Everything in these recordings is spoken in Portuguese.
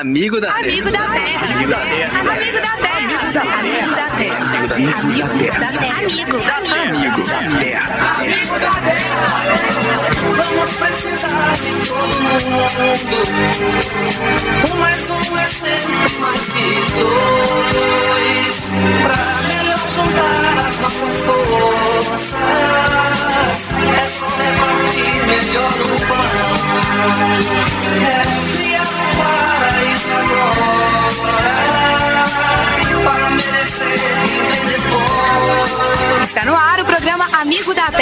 Amigo da Amigo Terra. Da terra. Amigo da Terra. Amigo da Terra. Amigo da Terra. Amigo da Terra. Amigo da Terra. Amigo da Terra. Amigo da Terra. Vamos precisar de todo mundo. Um mais um é sempre mais que dois. Pra melhor juntar as nossas forças. É só repartir melhor o pão. É criar um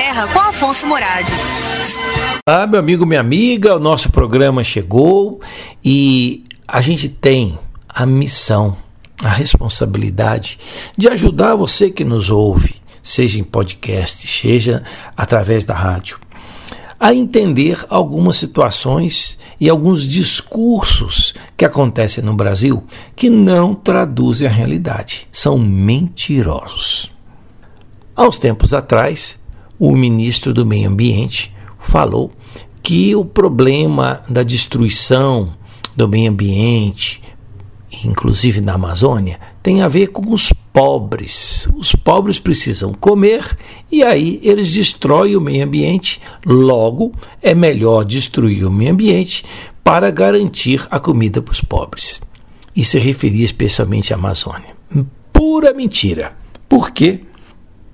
Terra com Afonso Moradi. Olá, meu amigo, minha amiga, o nosso programa chegou e a gente tem a missão, a responsabilidade de ajudar você que nos ouve, seja em podcast, seja através da rádio, a entender algumas situações e alguns discursos que acontecem no Brasil que não traduzem a realidade, são mentirosos. Há uns tempos atrás, o ministro do Meio Ambiente falou que o problema da destruição do meio ambiente, inclusive na Amazônia, tem a ver com os pobres. Os pobres precisam comer e aí eles destroem o meio ambiente. Logo, é melhor destruir o meio ambiente para garantir a comida para os pobres. E se referia especialmente à Amazônia. Pura mentira. Por quê?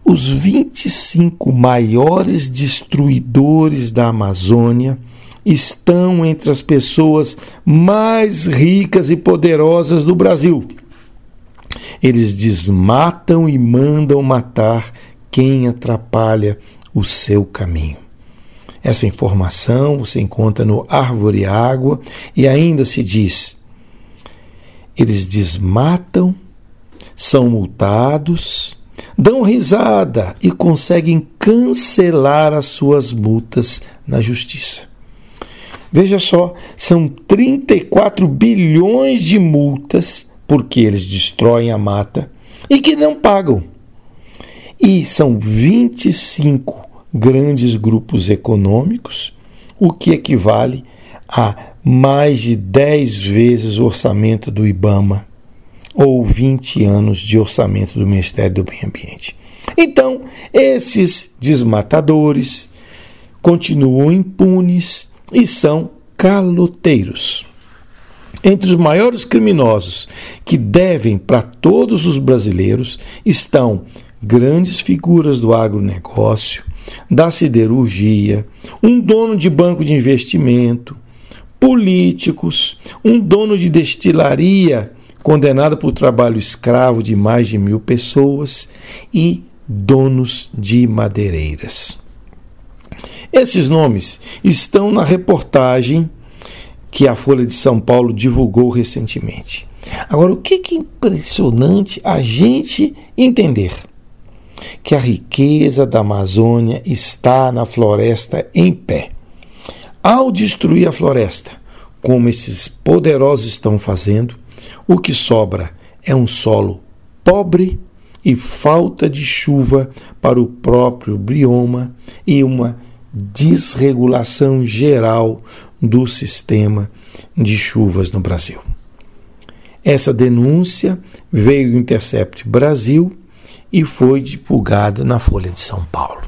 Os 25 maiores destruidores da Amazônia estão entre as pessoas mais ricas e poderosas do Brasil. Eles desmatam e mandam matar quem atrapalha o seu caminho. Essa informação você encontra no Árvore Água e ainda se diz: eles desmatam, são multados, dão risada e conseguem cancelar as suas multas na justiça. Veja só, são 34 bilhões de multas porque eles destroem a mata e que não pagam. E são 25 grandes grupos econômicos, o que equivale a mais de 10 vezes o orçamento do IBAMA ou 20 anos de orçamento do Ministério do Meio Ambiente. Então, esses desmatadores continuam impunes e são caloteiros. Entre os maiores criminosos que devem para todos os brasileiros estão grandes figuras do agronegócio, da siderurgia, um dono de banco de investimento, políticos, um dono de destilaria condenado por trabalho escravo de mais de mil pessoas e donos de madeireiras. Esses nomes estão na reportagem que a Folha de São Paulo divulgou recentemente. Agora, o que é impressionante a gente entender? Que a riqueza da Amazônia está na floresta em pé. Ao destruir a floresta, como esses poderosos estão fazendo, o que sobra é um solo pobre e falta de chuva para o próprio bioma e uma desregulação geral do sistema de chuvas no Brasil. Essa denúncia veio do Intercept Brasil e foi divulgada na Folha de São Paulo.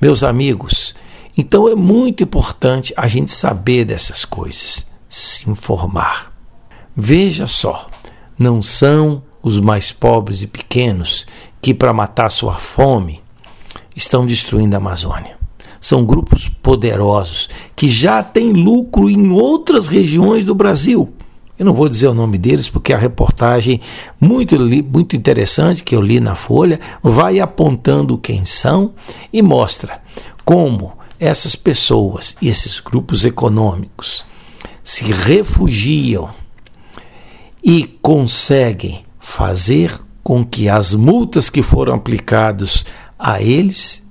Meus amigos, então é muito importante a gente saber dessas coisas, se informar. Veja só, não são os mais pobres e pequenos que, para matar sua fome, estão destruindo a Amazônia. São grupos poderosos que já têm lucro em outras regiões do Brasil. Eu não vou dizer o nome deles porque a reportagem muito, muito interessante que eu li na Folha vai apontando quem são e mostra como essas pessoas e esses grupos econômicos se refugiam e conseguem fazer com que as multas que foram aplicadas a eles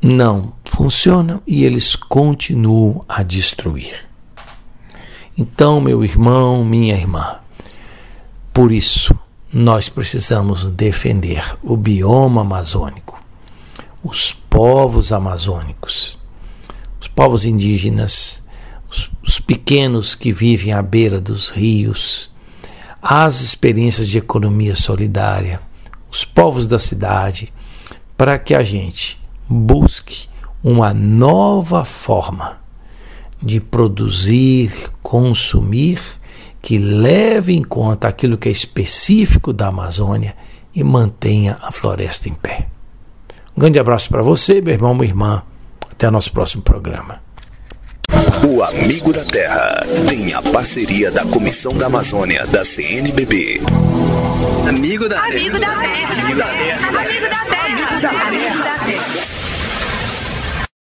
não funcionam e eles continuam a destruir. Então, meu irmão, minha irmã, por isso nós precisamos defender o bioma amazônico, os povos amazônicos, os povos indígenas, os, os pequenos que vivem à beira dos rios, as experiências de economia solidária, os povos da cidade, para que a gente busque uma nova forma de produzir, consumir, que leve em conta aquilo que é específico da Amazônia e mantenha a floresta em pé. Um grande abraço para você, meu irmão, minha irmã. Até o nosso próximo programa. O Amigo da Terra tem a parceria da Comissão da Amazônia da CNBB. Amigo da Terra. Amigo da Terra. Amigo da Terra. Amigo da